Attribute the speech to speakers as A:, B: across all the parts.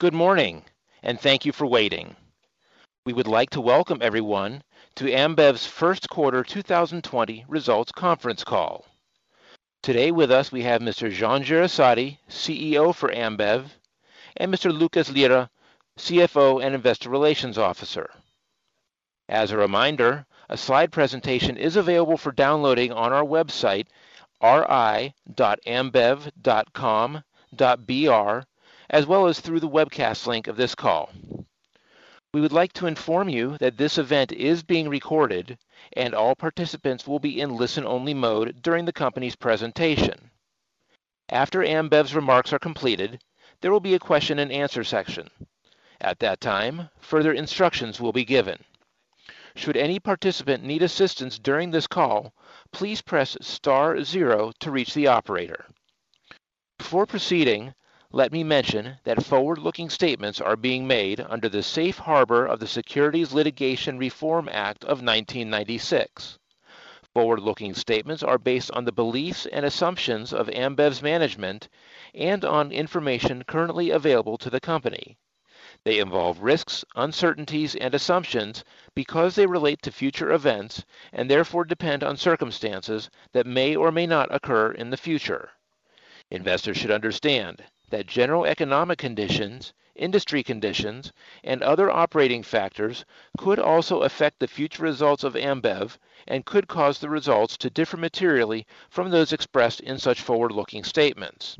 A: Good morning, and thank you for waiting. We would like to welcome everyone to Ambev's first quarter 2020 results conference call. Today with us, we have Mr. Jean Jereissati, CEO for Ambev, and Mr. Lucas Lira, CFO and Investor Relations Officer. As a reminder, a slide presentation is available for downloading on our website, ri.ambev.com.br, as well as through the webcast link of this call. We would like to inform you that this event is being recorded, and all participants will be in listen-only mode during the company's presentation. After Ambev's remarks are completed, there will be a question and answer section. At that time, further instructions will be given. Should any participant need assistance during this call, please press star zero to reach the operator. Before proceeding, let me mention that forward-looking statements are being made under the safe harbor of the Securities Litigation Reform Act of 1996. Forward-looking statements are based on the beliefs and assumptions of Ambev's management and on information currently available to the company. They involve risks, uncertainties, and assumptions because they relate to future events and therefore depend on circumstances that may or may not occur in the future. Investors should understand that general economic conditions, industry conditions, and other operating factors could also affect the future results of Ambev and could cause the results to differ materially from those expressed in such forward-looking statements.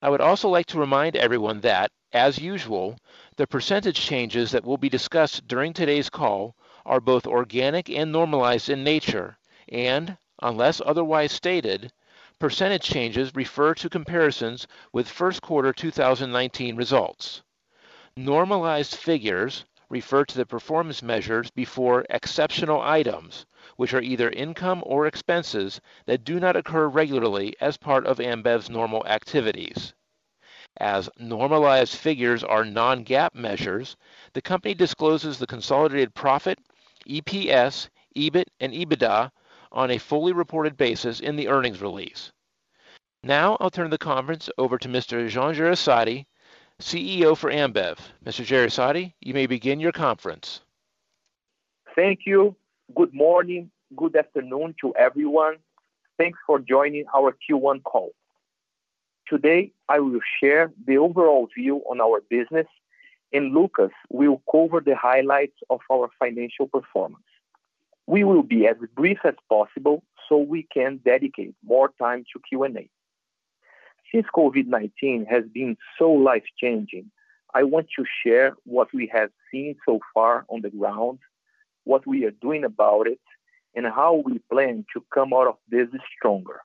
A: I would also like to remind everyone that, as usual, the percentage changes that will be discussed during today's call are both organic and normalized in nature, and unless otherwise stated, percentage changes refer to comparisons with first quarter 2019 results. Normalized figures refer to the performance measures before exceptional items, which are either income or expenses that do not occur regularly as part of Ambev's normal activities. As normalized figures are non-GAAP measures, the company discloses the consolidated profit, EPS, EBIT, and EBITDA on a fully reported basis in the earnings release. Now I'll turn the conference over to Mr. Jean Jereissati, CEO for Ambev. Mr. Jereissati, you may begin your conference.
B: Thank you. Good morning, good afternoon to everyone. Thanks for joining our Q1 call. Today, I will share the overall view on our business, and Lucas will cover the highlights of our financial performance. We will be as brief as possible so we can dedicate more time to Q&A. Since COVID-19 has been so life-changing, I want to share what we have seen so far on the ground, what we are doing about it, and how we plan to come out of this stronger.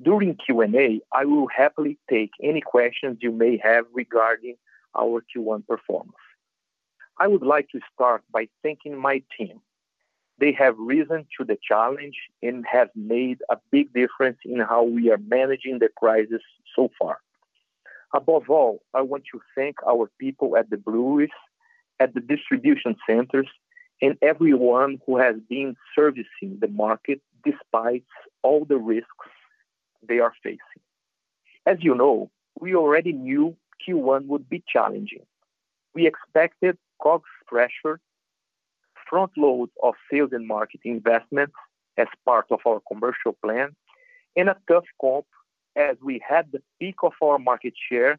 B: During Q&A, I will happily take any questions you may have regarding our Q1 performance. I would like to start by thanking my team. They have risen to the challenge and have made a big difference in how we are managing the crisis so far. Above all, I want to thank our people at the breweries, at the distribution centers, and everyone who has been servicing the market despite all the risks they are facing. As you know, we already knew Q1 would be challenging. We expected COGS pressure, front load of sales and marketing investments as part of our commercial plan, and a tough comp as we had the peak of our market share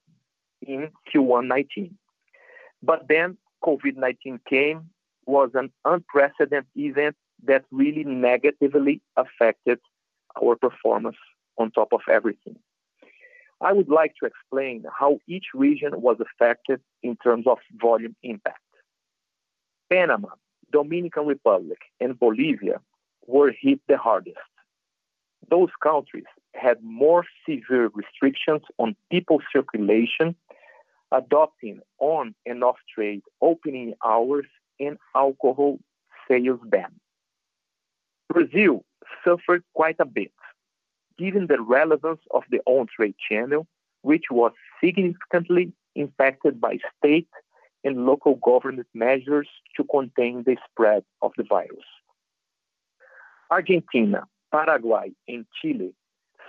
B: in Q1 2019. COVID-19 came, was an unprecedented event that really negatively affected our performance on top of everything. I would like to explain how each region was affected in terms of volume impact. Panama, Dominican Republic, and Bolivia were hit the hardest. Those countries had more severe restrictions on people circulation, adopting on and off-trade opening hours and alcohol sales ban. Brazil suffered quite a bit, given the relevance of the on-trade channel, which was significantly impacted by state and local government measures to contain the spread of the virus. Argentina, Paraguay, and Chile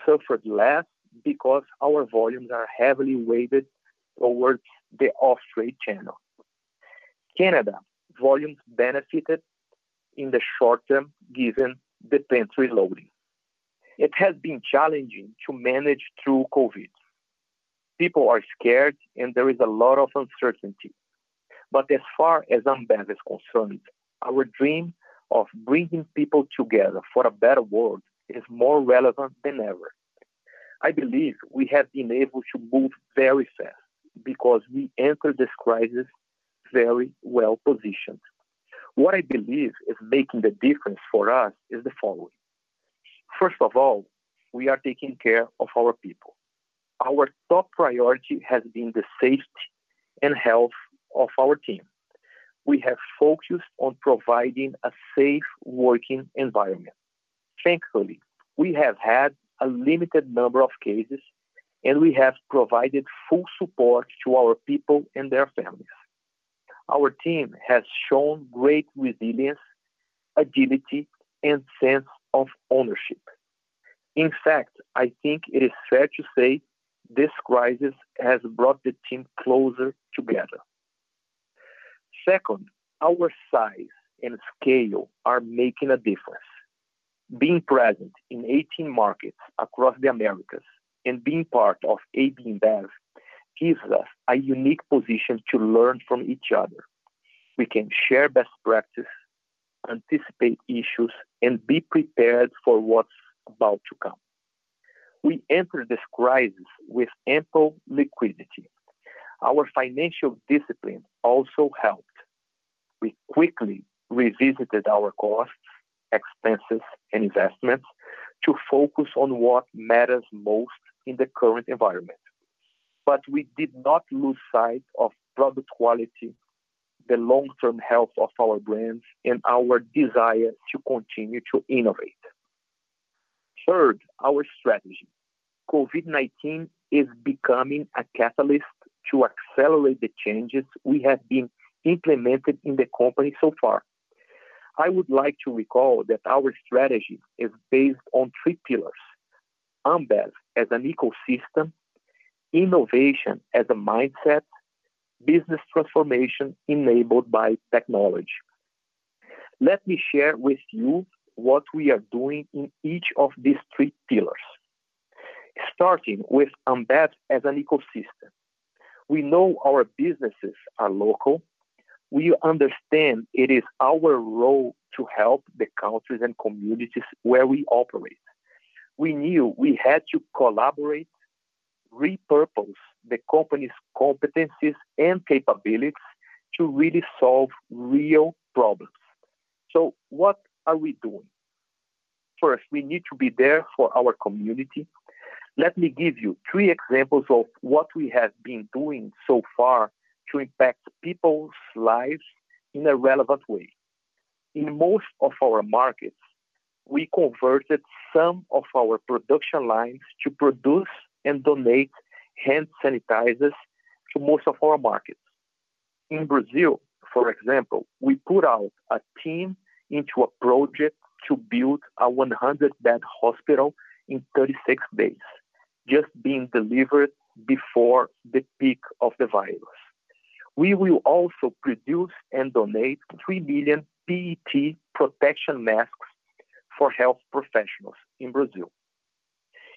B: suffered less because our volumes are heavily weighted towards the off-trade channel. Canada volumes benefited in the short term given the pantry loading. It has been challenging to manage through COVID. People are scared and there is a lot of uncertainty. But as far as Ambev is concerned, our dream of bringing people together for a better world is more relevant than ever. I believe we have been able to move very fast because we entered this crisis very well positioned. What I believe is making the difference for us is the following. First of all, we are taking care of our people. Our top priority has been the safety and health of our team. We have focused on providing a safe working environment. Thankfully, we have had a limited number of cases and we have provided full support to our people and their families. Our team has shown great resilience, agility, and sense of ownership. In fact, I think it is fair to say this crisis has brought the team closer together. Second, our size and scale are making a difference. Being present in 18 markets across the Americas and being part of AB InBev gives us a unique position to learn from each other. We can share best practice, anticipate issues, and be prepared for what's about to come. We entered this crisis with ample liquidity. Our financial discipline also helped. We quickly revisited our costs, expenses, and investments to focus on what matters most in the current environment. But we did not lose sight of product quality, the long-term health of our brands, and our desire to continue to innovate. Third, our strategy. COVID-19 is becoming a catalyst to accelerate the changes we have been implemented in the company so far. I would like to recall that our strategy is based on three pillars. Ambev as an ecosystem, innovation as a mindset, business transformation enabled by technology. Let me share with you what we are doing in each of these three pillars. Starting with Ambev as an ecosystem. We know our businesses are local. We understand it is our role to help the countries and communities where we operate. We knew we had to collaborate, repurpose the company's competencies and capabilities to really solve real problems. So, what are we doing? First, we need to be there for our community. Let me give you three examples of what we have been doing so far to impact people's lives in a relevant way. In most of our markets, we converted some of our production lines to produce and donate hand sanitizers to most of our markets. In Brazil, for example, we put out a team into a project to build a 100 bed hospital in 36 days, just being delivered before the peak of the virus. We will also produce and donate 3 million PET protection masks for health professionals in Brazil.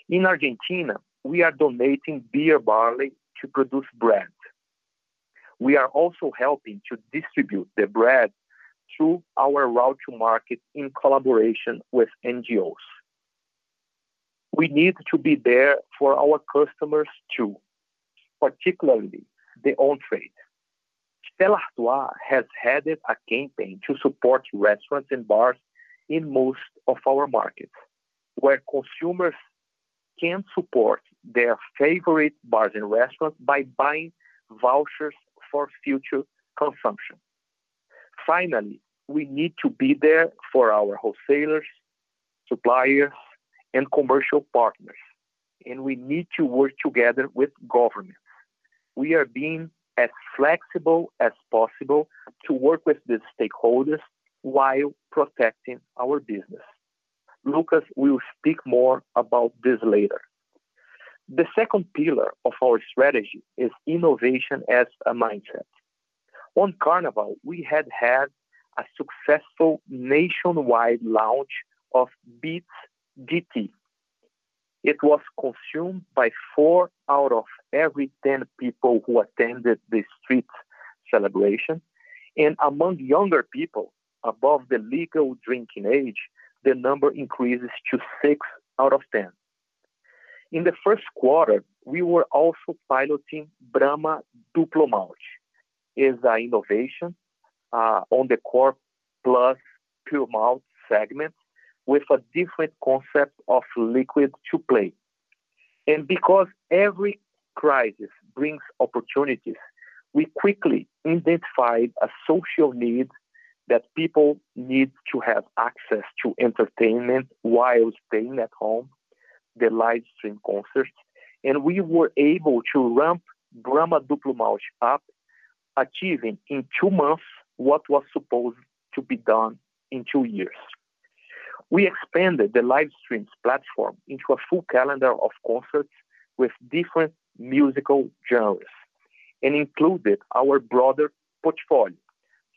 B: In Argentina, we are donating beer barley to produce bread. We are also helping to distribute the bread through our route to market in collaboration with NGOs. We need to be there for our customers too, particularly the on-trade. Stella Artois has headed a campaign to support restaurants and bars in most of our markets, where consumers can support their favorite bars and restaurants by buying vouchers for future consumption. Finally, we need to be there for our wholesalers, suppliers, and commercial partners, and we need to work together with governments. We are being as flexible as possible to work with the stakeholders while protecting our business. Lucas will speak more about this later. The second pillar of our strategy is innovation as a mindset. On Carnival, we had had a successful nationwide launch of Beats GT. It was consumed by four out of every 10 people who attended the street celebration. And among younger people above the legal drinking age, the number increases to six out of 10. In the first quarter, we were also piloting Brahma Duplo Malte. Is an innovation uh, on the core plus pure malt segment with a different concept of liquid to play. And because every crisis brings opportunities, we quickly identified a social need that people need to have access to entertainment while staying at home, the live stream concerts, and we were able to ramp Brahma Duplo Malte up, achieving in two months what was supposed to be done in two years. We expanded the live streams platform into a full calendar of concerts with different musical genres and included our broader portfolio,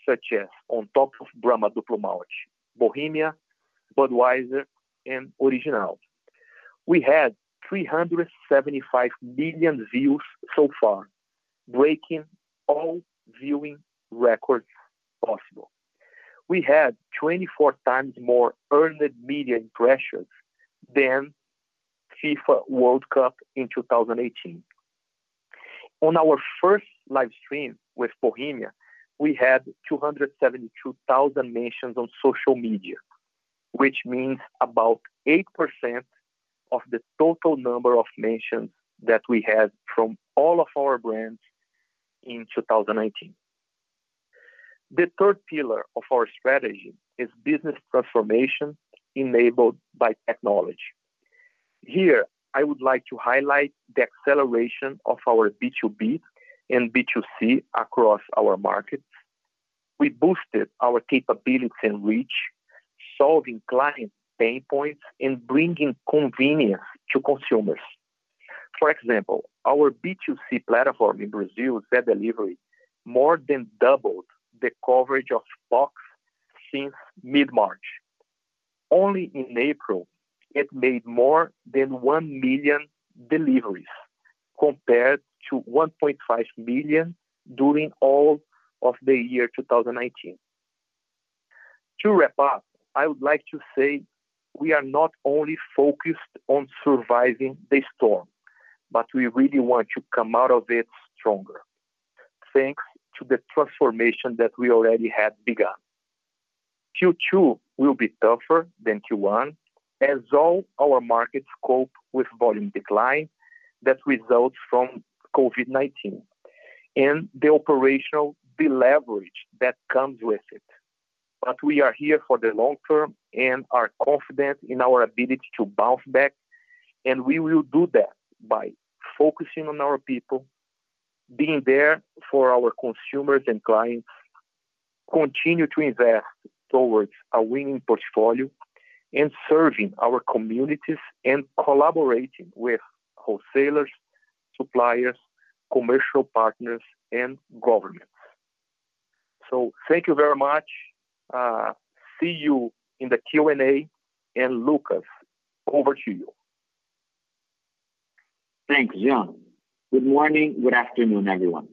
B: such as on top of Brahma Duplo Malte, Bohemia, Budweiser, and Original. We had 375 million views so far, breaking all viewing records possible we had 24 times more earned media impressions than FIFA World Cup in 2018. On our first live stream with Bohemia, we had 272,000 mentions on social media, which means about 8% of the total number of mentions that we had from all of our brands in 2019. The third pillar of our strategy is business transformation enabled by technology. Here, I would like to highlight the acceleration of our B2B and B2C across our markets. We boosted our capabilities and reach, solving client pain points and bringing convenience to consumers. For example, our B2C platform in Brazil, Zé Delivery, more than doubled the coverage of POCs since mid-March. Only in April, it made more than 1 million deliveries compared to 1.5 million during all of the year 2019. To wrap up, I would like to say we are not only focused on surviving the storm, but we really want to come out of it stronger. Thanks to the transformation that we already had begun. Q2 will be tougher than Q1 as all our markets cope with volume decline that results from COVID-19 and the operational deleverage that comes with it. But we are here for the long term and are confident in our ability to bounce back, and we will do that by focusing on our people, being there for our consumers and clients, continue to invest towards a winning portfolio, and serving our communities and collaborating with wholesalers, suppliers, commercial partners, and governments. So thank you very much. Uh, see you in the Q&A. And Lucas, over to you.
C: Thanks, John. Good morning, good afternoon, everyone.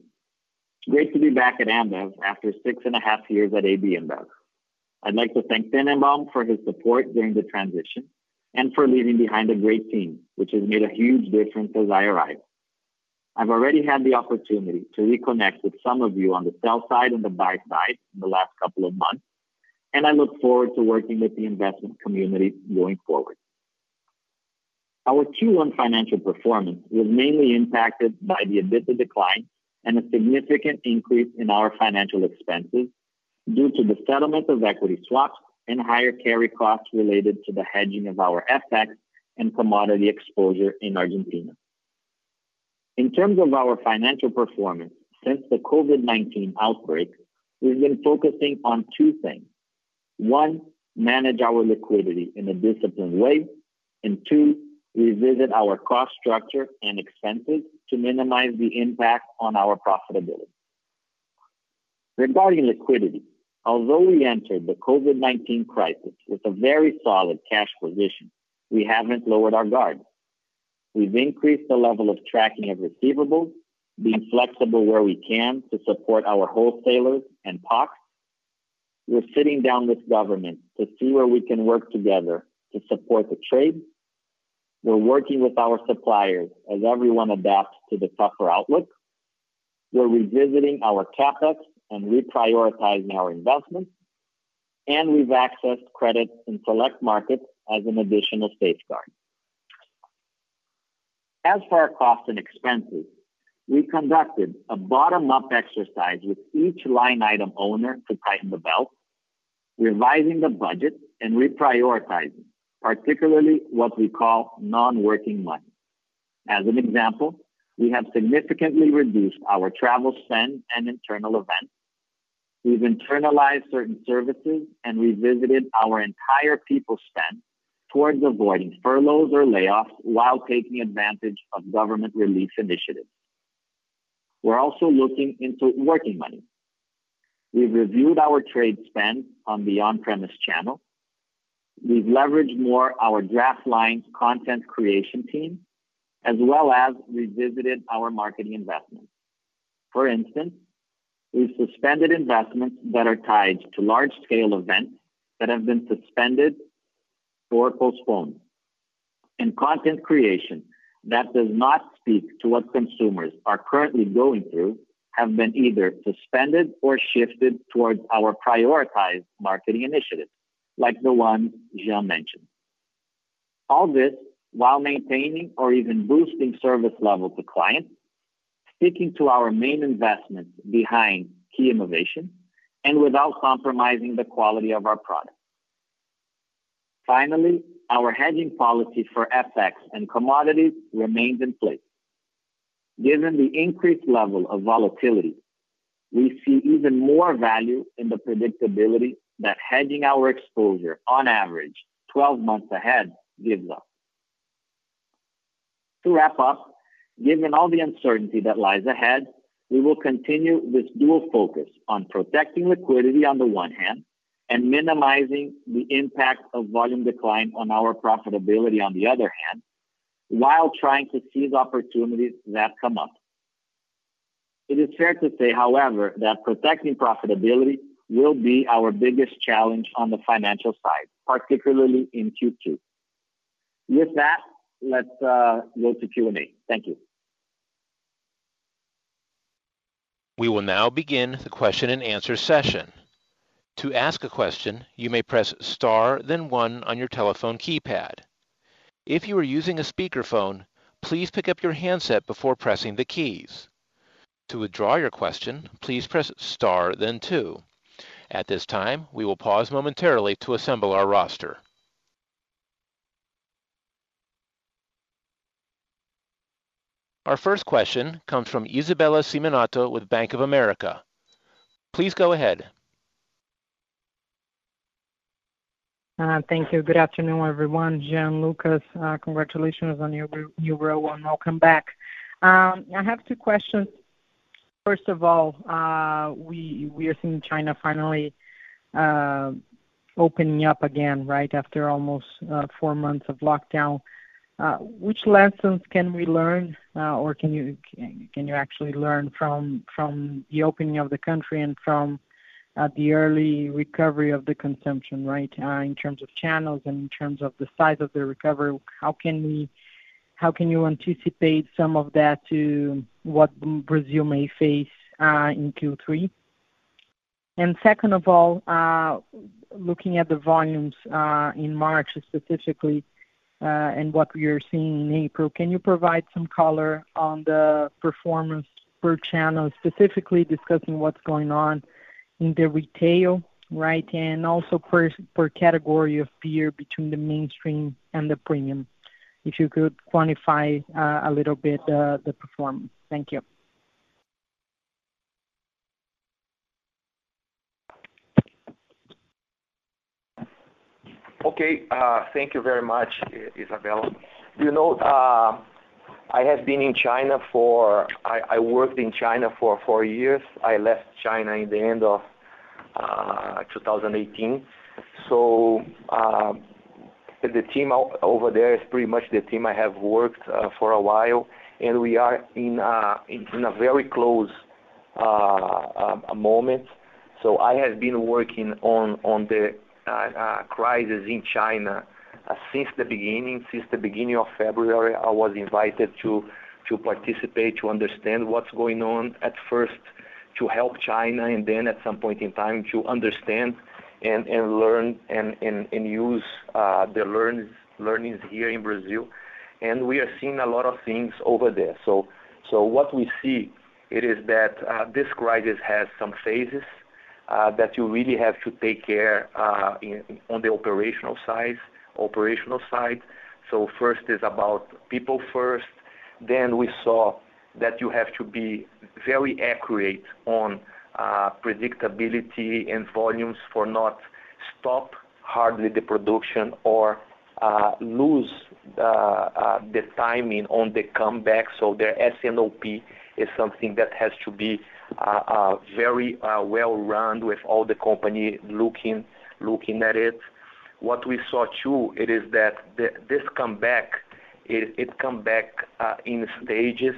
C: Great to be back at Ambev after six and a half years at AB. I'd like to thank Tennenbaum for his support during the transition and for leaving behind a great team, which has made a huge difference as I arrived. I've already had the opportunity to reconnect with some of you on the sell side and the buy side in the last couple of months, and I look forward to working with the investment community going forward. Our Q1 financial performance was mainly impacted by the EBITDA decline and a significant increase in our financial expenses due to the settlement of equity swaps and higher carry costs related to the hedging of our FX and commodity exposure in Argentina. In terms of our financial performance since the COVID-19 outbreak, we've been focusing on two things. One, manage our liquidity in a disciplined way, and two, revisit our cost structure and expenses to minimize the impact on our profitability. Regarding liquidity, although we entered the COVID-19 crisis with a very solid cash position, we haven't lowered our guard. We've increased the level of tracking of receivables, being flexible where we can to support our wholesalers and POCs. We're sitting down with government to see where we can work together to support the trade. We're working with our suppliers as everyone adapts to the tougher outlook. We're revisiting our CapEx and reprioritizing our investments, and we've accessed credit in select markets as an additional safeguard. As for our costs and expenses, we conducted a bottom-up exercise with each line item owner to tighten the belt, revising the budget and reprioritizing, particularly what we call non-working money. As an example, we have significantly reduced our travel spend and internal events. We've internalized certain services and revisited our entire people spend towards avoiding furloughs or layoffs while taking advantage of government relief initiatives. We're also looking into working money. We've reviewed our trade spend on the on-premise channel. We've leveraged more our DraftLine content creation team, as well as revisited our marketing investments. For instance, we've suspended investments that are tied to large-scale events that have been suspended or postponed. and content creation that does not speak to what consumers are currently going through have been either suspended or shifted towards our prioritized marketing initiatives, like the one Jean mentioned. All this while maintaining or even boosting service level to clients, sticking to our main investments behind key innovation, and without compromising the quality of our product. Finally, our hedging policy for FX and commodities remains in place. Given the increased level of volatility, we see even more value in the predictability that hedging our exposure on average 12 months ahead gives us. To wrap up, given all the uncertainty that lies ahead, we will continue this dual focus on protecting liquidity on the one hand and minimizing the impact of volume decline on our profitability on the other hand, while trying to seize opportunities that come up. It is fair to say, however, that protecting profitability will be our biggest challenge on the financial side, particularly in Q2. With that, let's uh, go to Q&A. Thank you.
A: We will now begin the question and answer session. To ask a question, you may press star then one on your telephone keypad. If you are using a speakerphone, please pick up your handset before pressing the keys. To withdraw your question, please press star then two. At this time, we will pause momentarily to assemble our roster. Our first question comes from Isabella Simonato with Bank of America. Please go ahead.
D: Uh, thank you. Good afternoon, everyone. Jean, Lucas, uh, congratulations on your new role and welcome back. Um, I have two questions. First of all, uh, we are seeing China finally opening up again, right after almost four months of lockdown. Uh, which lessons can we learn, uh, or can you can you actually learn from from the opening of the country and from uh, the early recovery of the consumption, right? In terms of channels and in terms of the size of the recovery, how can we how can you anticipate some of that to what Brazil may face in Q3? And Second of all, looking at the volumes in March specifically, Uh, and what we are seeing in April, can you provide some color on the performance per channel, specifically discussing what's going on in the retail, right? And also per category of beer between the mainstream and the premium. If you could quantify uh, a little bit uh, the performance. Thank you.
E: Okay. Uh, thank you very much, Isabella.
B: You know, uh, I have been in China for. I worked in China for four years. I left China in the end of uh, 2018. So, The team over there is pretty much the team I have worked for a while, and we are in a very close um, moment. So I have been working on the Uh, uh, crisis in China uh, since the beginning. Since the beginning of February, I was invited to to participate, to understand what's going on at first, to help China, and then at some point in time, to understand and and learn and and use the learnings here in Brazil. And we are seeing a lot of things over there. So so what we see it is that this crisis has some phases Uh, that you really have to take care uh, on the operational side. First is about people first. Then We saw that you have to be very accurate on uh, predictability and volumes for not stop hardly the production or lose the timing on the comeback. So the S&OP is something that has to be very well run with all the company looking looking at it. What we saw too is that this comeback it it come back uh, in stages.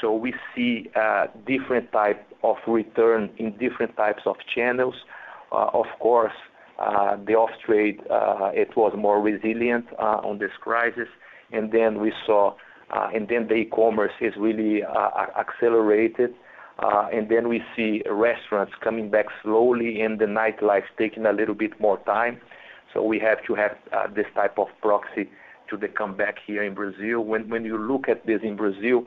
B: So we see uh, different type of return in different types of channels. Uh, of course, the off-trade it was more resilient on this crisis. And then we saw uh and then the e-commerce is really accelerated. Uh, we see restaurants coming back slowly and the nightlife taking a little bit more time. So we have to have uh, this type of proxy to the comeback here in Brazil. When when you look at this in Brazil,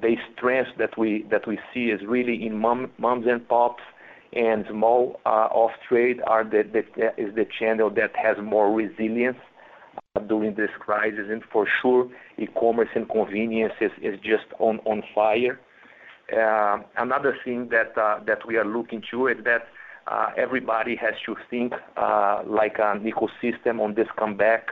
B: the strength that we that we see is really in mom, moms and pops and small uh, off-trade are the, the, is the channel that has more resilience during this crisis. And for sure, e-commerce and convenience is is just on, on fire. Uh, another thing that uh, that we are looking to is that uh, everybody has to think like an ecosystem on this comeback.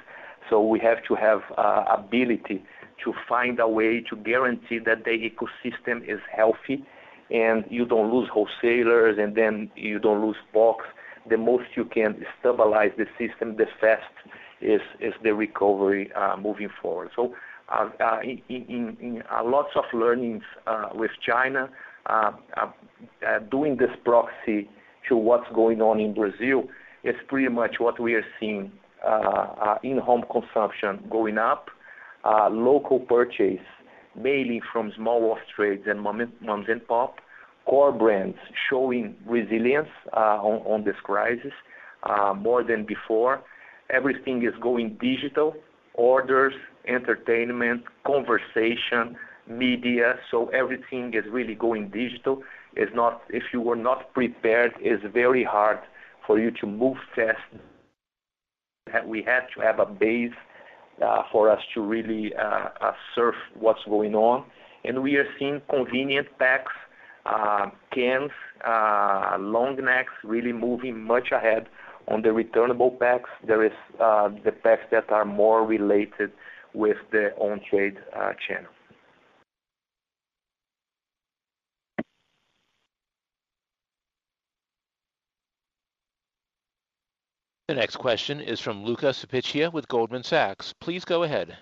B: So we have to have ability to find a way to guarantee that the ecosystem is healthy and you don't lose wholesalers, and then you don't lose POCs. The most you can stabilize the system, the fast is the recovery moving forward. Uh, uh, in uh, lots of learnings with China, doing this proxy to what's going on in Brazil, it's pretty much what we are seeing, in-home consumption going up, local purchase mainly from small off-trades and moms and pop, core brands showing resilience on this crisis more than before. Everything is going digital, orders, entertainment, conversation, media. So everything is really going digital. If you were not prepared, it's very hard for you to move fast. We had to have a base uh, for us to really uh, uh, surf what's going on. And we are seeing convenient packs, cans, long necks really moving much ahead on the returnable packs. There is uh, the packs that are more related with the on-trade uh, channel.
A: The next question is from Luca Cipiccia with Goldman Sachs. Please go ahead.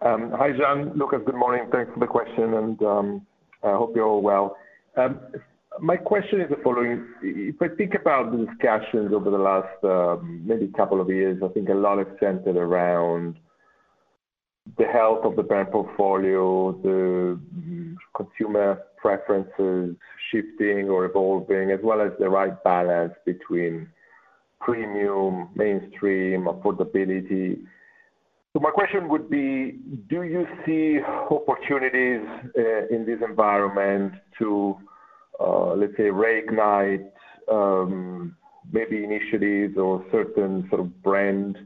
E: Um, hi, Jean. Lucas, good morning. Thanks for the question, and um, I hope you're all well. Um, My question is the following. If I think about the discussions over the last um, maybe couple of years, I think a lot is centered around the health of the brand portfolio, the consumer preferences shifting or evolving, as well as the right balance between premium, mainstream, affordability. So my question would be, do you see opportunities uh, in this environment to, Uh, let's say, reignite um, maybe initiatives or certain sort of brand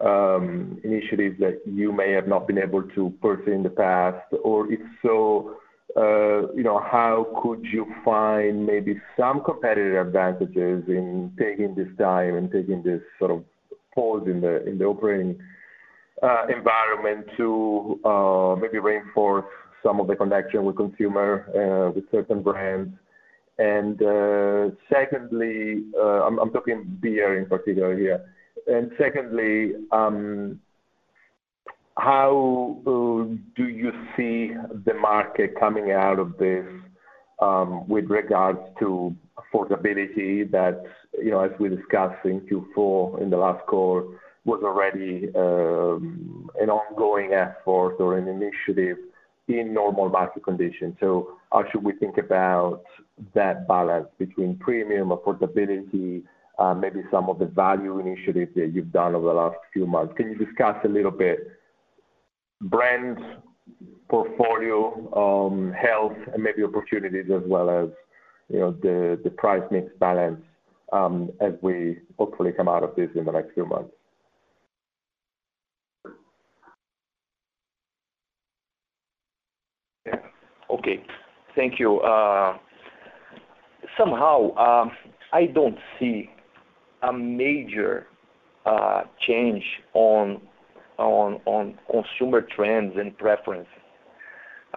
E: um, initiatives that you may have not been able to pursue in the past? Or if so, uh, you know, how could you find maybe some competitive advantages in taking this time and taking this sort of pause in the operating uh, environment to maybe reinforce some of the connection with consumer with certain brands? And uh, secondly, uh, I'm talking beer in particular here. And secondly, um, how uh, do you see the market coming out of this um, with regards to affordability that, you know, as we discussed in Q4 in the last call, was already um, an ongoing effort or an initiative in normal market conditions. So how should we think about that balance between premium affordability, uh, maybe some of the value initiatives that you've done over the last few months? Can you discuss a little bit brand portfolio, um, health and maybe opportunities as well as, you know, the the price mix balance, um, as we hopefully come out of this in the next few months?
B: Yeah. Okay. Thank you. Uh, somehow, um, I don't see a major uh, change on consumer trends and preference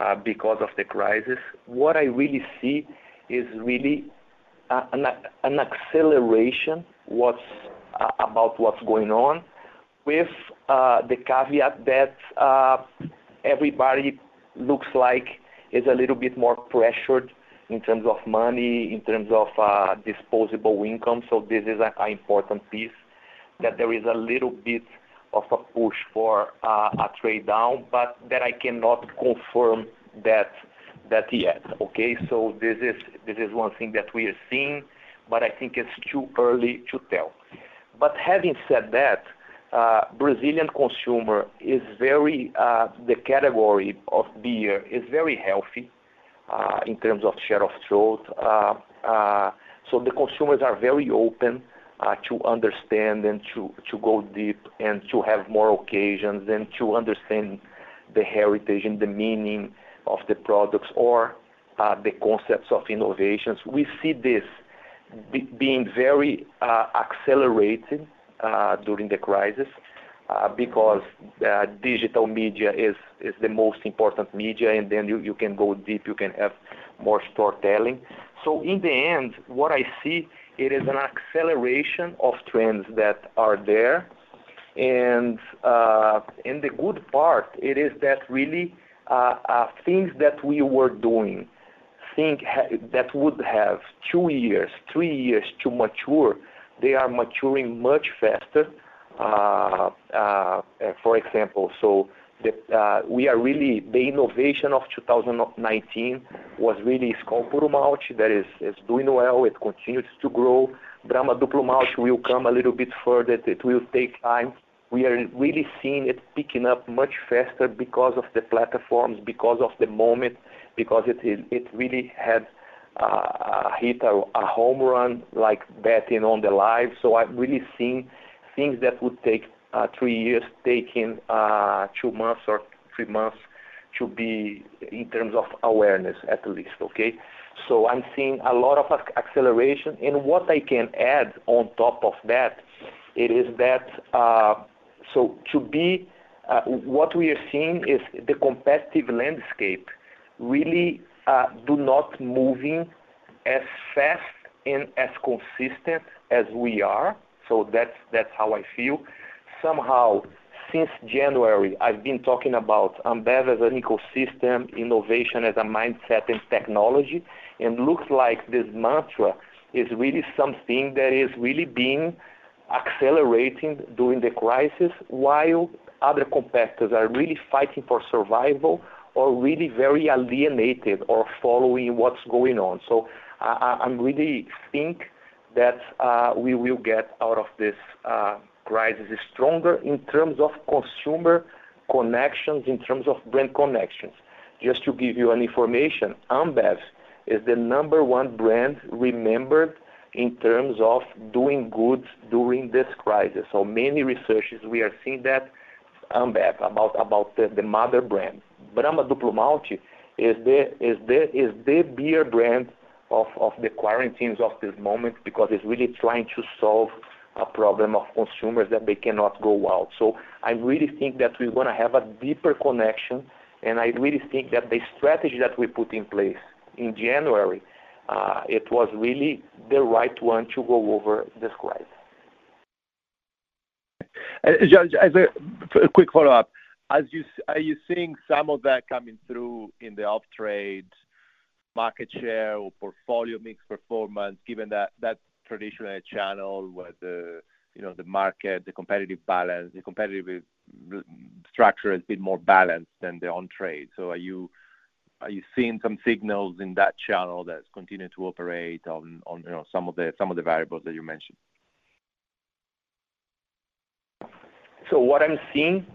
B: uh, because of the crisis. What I really see is really an acceleration what's about what's going on with the caveat that everybody looks like is a little bit more pressured in terms of money, in terms of uh, disposable income. So this is an important piece, that there is a little bit of a push for uh, a trade down, but that I cannot confirm that that yet. Okay? So this is this is one thing that we are seeing, but I think it's too early to tell. But having said that, Uh, Brazilian consumer is very, uh, the category of beer is very healthy uh, in terms of share of throat. So the consumers are very open to understand and to to go deep and to have more occasions and to understand the heritage and the meaning of the products or the concepts of innovations. We see this being very accelerated Uh, during the crisis uh, because uh, digital media is the most important media, and then you can go deep, you can have more storytelling. So in the end, what I see, it is an acceleration of trends that are there. Uh the good part, it is that really things that we were doing think that would have two years, three years to mature, they are maturing much faster. Uh, uh, uh, for example, so the uh we are really the innovation of 2019 was really Skol Malte that is doing well. It continues to grow. Brahma Duplo Malte will come a little bit further. It will take time. We are really seeing it picking up much faster because of the platforms, because of the moment, because it it really had Uh, hit a home run like betting on the live. So I'm really seen things that would take uh, three years, taking uh, two months or three months to be in terms of awareness, at least. Okay? So I'm seeing a lot of acceleration. And what I can add on top of that, it is that so to be what we are seeing is the competitive landscape really Uh, do not moving as fast and as consistent as we are. So that's that's how I feel. Somehow, since January, I've been talking about Ambev as an ecosystem, innovation as a mindset and technology, and looks like this mantra is really something that is really being accelerating during the crisis, while other competitors are really fighting for survival or really very alienated or following what's going on. So I I really think that uh, we will get out of this uh, crisis stronger in terms of consumer connections, in terms of brand connections. Just to give you an information, Ambev is the number one brand remembered in terms of doing good during this crisis. So many researches, we are seeing that Ambev, about about the mother brand. Brahma Duplo Malte is the beer brand of the quarantines of this moment because it's really trying to solve a problem of consumers that they cannot go out. So I really think that we're gonna have a deeper connection, and I really think that the strategy that we put in place in January, uh, it was really the right one to go over this crisis.
F: Uh, just as a quick follow-up. As you are you seeing some of that coming through in the off-trade market share or portfolio mix performance, given that that traditional channel where the, you know, the market, the competitive balance, the competitive structure has been more balanced than the on-trade. So are you are you seeing some signals in that channel that's continuing to operate on, on you know, some of the some of the variables that you mentioned?
B: So what I'm seeing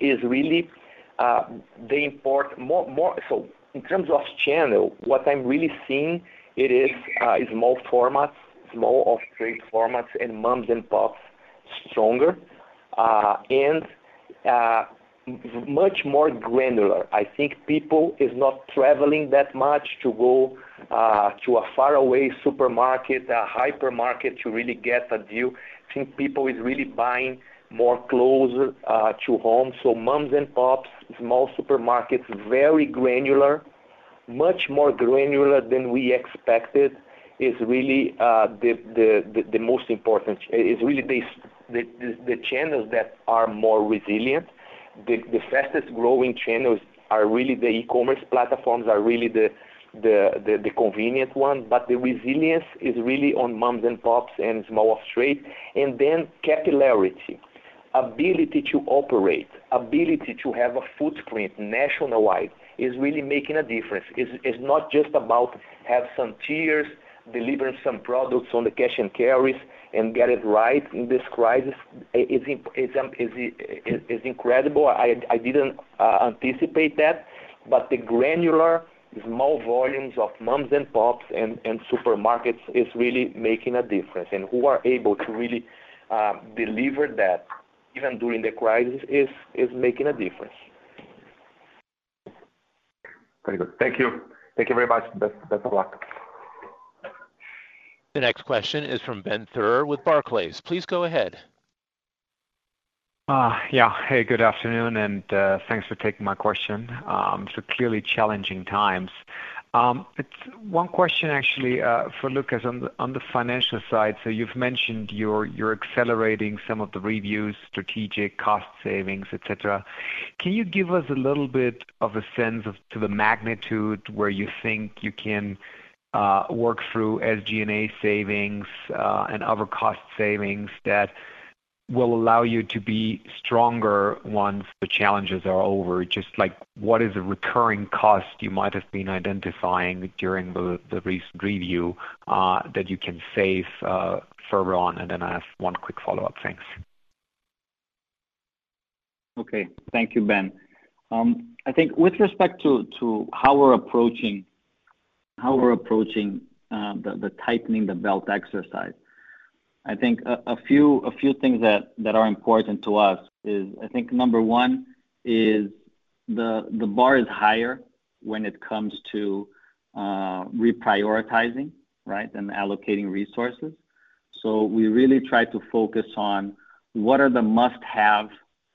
B: is really uh, they import more. more. So in terms of channel, what I'm really seeing it is uh, small formats, small off-trade formats and moms and pops stronger uh, and much more granular. I think people is not traveling that much to go to a faraway supermarket, a hypermarket to really get a deal. I think people is really buying more closer uh, to home. So moms and pops, small supermarkets, very granular, much more granular than we expected, is really uh, the most important. Is really the channels that are more resilient. The fastest growing channels are really the e-commerce platforms, are really the convenient one. But the resilience is really on moms and pops and small off-trade. And then capillarity, ability to operate, ability to have a footprint nationwide is really making a difference. It's not just about have some tiers, delivering some products on the cash and carries and get it right in this crisis. Um, it's incredible. I I didn't uh, anticipate that. But the granular small volumes of moms and pops and supermarkets is really making a difference. And who are able to really uh, deliver that even during the crisis is making a difference.
F: Very good. Thank you. Thank you very much. Best of luck.
A: The next question is from Ben Theurer with Barclays. Please go ahead.
G: Uh, yeah. Hey, good afternoon, and uh, thanks for taking my question. Um, so clearly challenging times. Um, it's one question actually uh, for Lucas on the financial side. So you've mentioned you're you're accelerating some of the reviews, strategic cost savings, et cetera. Can you give us a little bit of a sense of to the magnitude where you think you can uh, work through SG&A savings uh, and other cost savings that will allow you to be stronger once the challenges are over? Just like what is a recurring cost you might have been identifying during the recent review uh, that you can save uh, further on? And then I have one quick follow-up. Thanks.
H: Okay. Thank you, Ben. Um, I think with respect to to how we're approaching how we're approaching uh the tightening the belt exercise, I think a a few a few things that that are important to us is I think number one is the bar is higher when it comes to uh, reprioritizing, right, and allocating resources. So we really try to focus on what are the must-have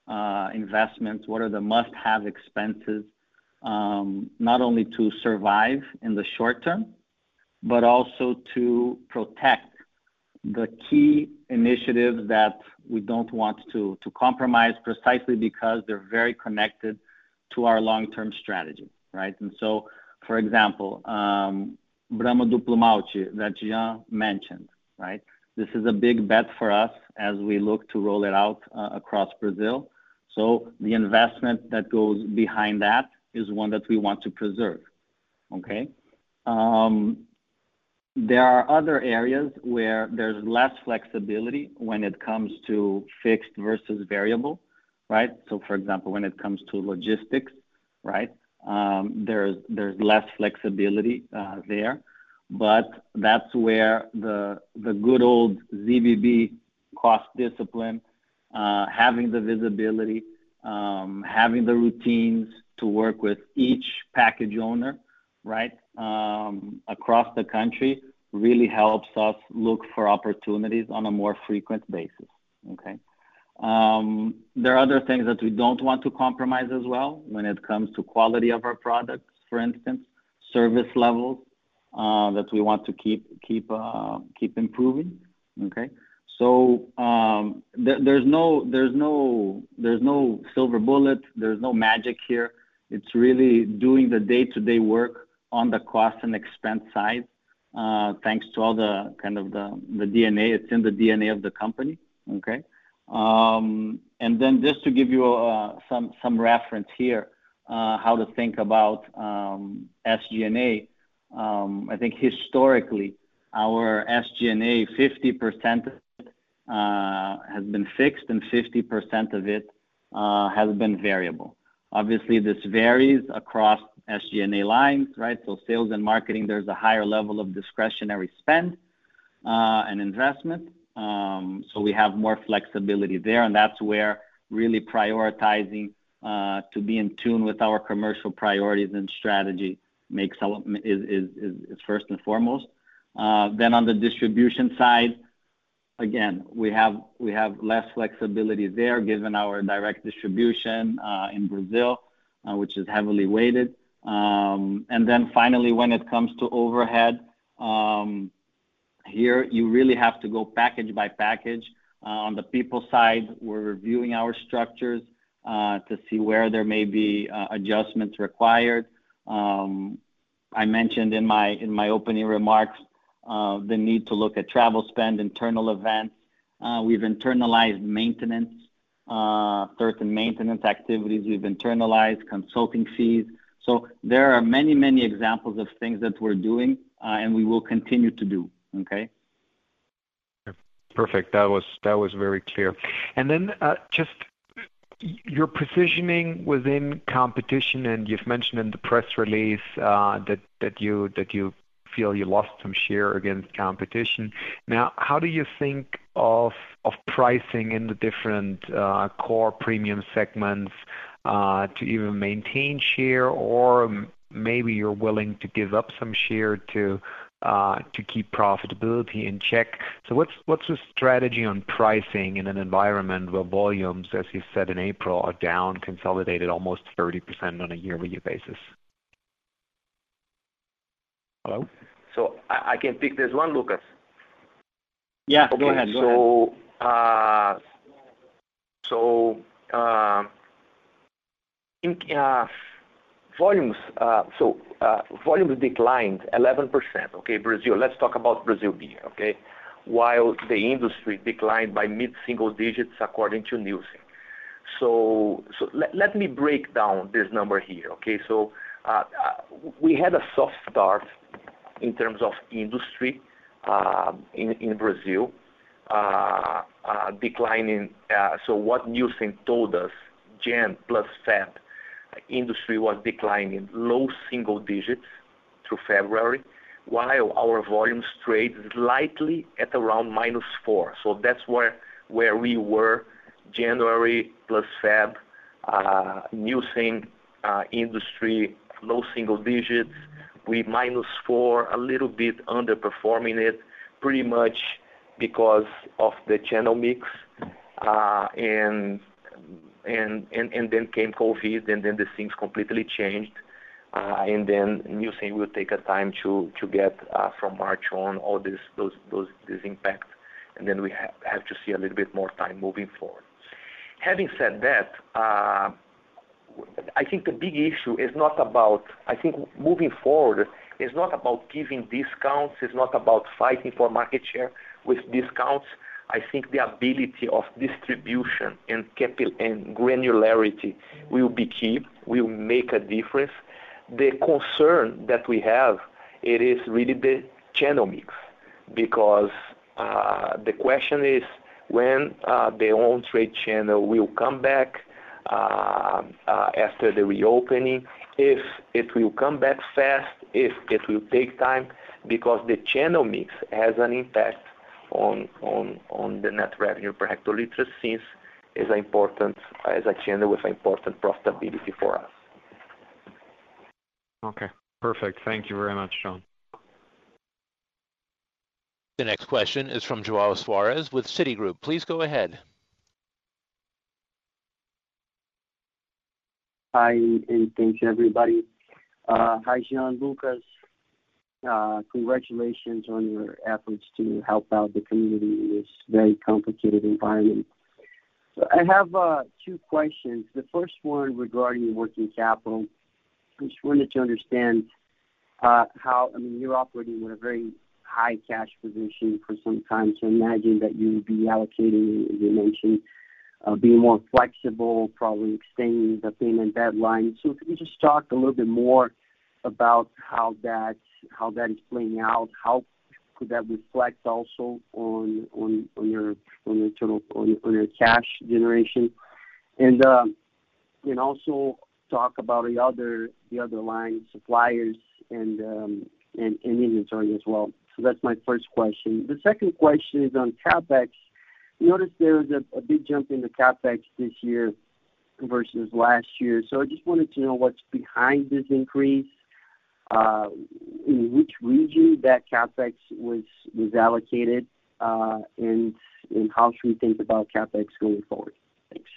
H: uh, investments, what are the must-have expenses, um, not only to survive in the short term, but also to protect the key initiatives that we don't want to compromise precisely because they're very connected to our long-term strategy, right? And so, for example, um, Brahma Duplo Malte that Jean mentioned, right? This is a big bet for us as we look to roll it out uh, across Brazil. So the investment that goes behind that is one that we want to preserve. Okay? Um, There are other areas where there's less flexibility when it comes to fixed versus variable, right? So for example, when it comes to logistics, right? Um, there's there's less flexibility uh, there. But that's where the the good old ZBB cost discipline, uh, having the visibility, um, having the routines to work with each package owner, right, um, across the country really helps us look for opportunities on a more frequent basis. Okay? There are other things that we don't want to compromise as well when it comes to quality of our products, for instance, service levels that we want to keep keep uh, keep improving. Okay? So um, th- there's no there's no there's no silver bullet. There's no magic here. It's really doing the day-to-day work on the cost and expense side, Uh, thanks to all the kind of the the DNA. It's in the DNA of the company. Okay? Um, and then just to give you uh, some some reference here, uh, how to think about um, SG&A. Um, I think historically, our SG&A, 50% has been fixed and 50% of it has been variable. Obviously, this varies across SG&A lines, right? So sales and marketing, there's a higher level of discretionary spend and investment. Um, so we have more flexibility there, and that's where really prioritizing to be in tune with our commercial priorities and strategy makes is first and foremost. Uh, then on the distribution side, again, we have we have less flexibility there given our direct distribution in Brazil, which is heavily weighted. Finally, when it comes to overhead, um, here you really have to go package by package. Uh, On the people side, we're reviewing our structures uh, to see where there may be adjustments required. Um, I mentioned in my in my opening remarks the need to look at travel spend, internal events. We've internalized maintenance, certain maintenance activities. We've internalized consulting fees. So there are many many examples of things that we're doing, uh, and we will continue to do. Okay?
G: Perfect. That was that was very clear. And then uh, just your positioning within competition, and you've mentioned in the press release uh, that that you that you feel you lost some share against competition. Now, how do you think of pricing in the different uh, core premium segments Uh, to either maintain share or maybe you're willing to give up some share to uh, to keep profitability in check? So what's what's the strategy on pricing in an environment where volumes, as you said in April, are down, consolidated almost 30% on a year-over-year basis? Hello?
B: So I can pick this one, Lucas.
H: Yeah, go ahead.
B: Uh, Volumes uh so uh volumes declined 11%. Okay, Brazil. Let's talk about Brazil beer, okay? While the industry declined by mid-single digits according to Nielsen. So so let me break down this number here, okay? So we had a soft start in terms of industry in in Brazil, declining. Uh so what Nielsen told us, Jan plus Feb, industry was declining low single digits through February, while our volumes trade slightly at around -4%. That's where where we were January plus Feb. Uh, New Nielsen uh, industry, low single digits. We -4, a little bit underperforming it, pretty much because of the channel mix. Uh, And then came COVID, and then the things completely changed. Uh, Nielsen will take a time to get uh, from March on all this those those this impact. And then we have to see a little bit more time moving forward. Having said that, uh, I think the big issue is not about I think moving forward, it's not about giving discounts, it's not about fighting for market share with discounts. I think the ability of distribution and granularity will be key, will make a difference. The concern that we have, it is really the channel mix. Because uh, the question is when uh, the on-trade channel will come back uh, after the reopening, if it will come back fast, if it will take time, because the channel mix has an impact on the net revenue per hectoliter since it's important as a channel with important profitability for us.
G: Okay, perfect. Thank you very much, John.
A: The next question is from João Soares with Citigroup. Please go ahead.
I: Hi, and thanks, everybody. Uh, hi, Jean, Lucas. Uh, congratulations on your efforts to help out the community in this very complicated environment. I have uh, two questions. The first one regarding working capital. I just wanted to understand uh, how I mean, you're operating with a very high cash position for some time, so imagine that you would be allocating, as you mentioned, being more flexible, probably extending the payment deadline. If you could just talk a little bit more about how that is playing out. How could that reflect also on your on your total on your cash generation? And and also talk about the other the other line suppliers and um and inventory as well. So that's my first question. The second question is on CapEx. Noticed there was a big jump in the CapEx this year versus last year. So I just wanted to know what's behind this increase, Uh, in which region that CapEx was allocated, uh, and how should we think about CapEx going forward? Thanks.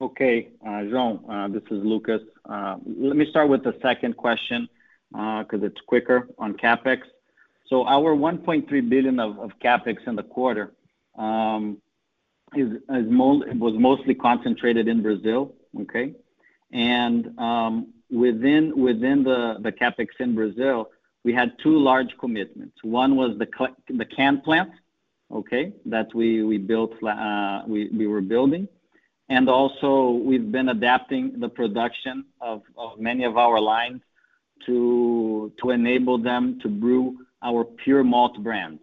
H: Okay. Uh, João, this is Lucas. Let me start with the second question, 'cause it's quicker on CapEx. So our 1.3 billion of CapEx in the quarter um, most was mostly concentrated in Brazil, okay? Um, Within within the CapEx in Brazil, we had two large commitments. One was the the can plant, okay? That we built uh we we were building. And also we've been adapting the production of many of our lines to to enable them to brew our pure malt brands,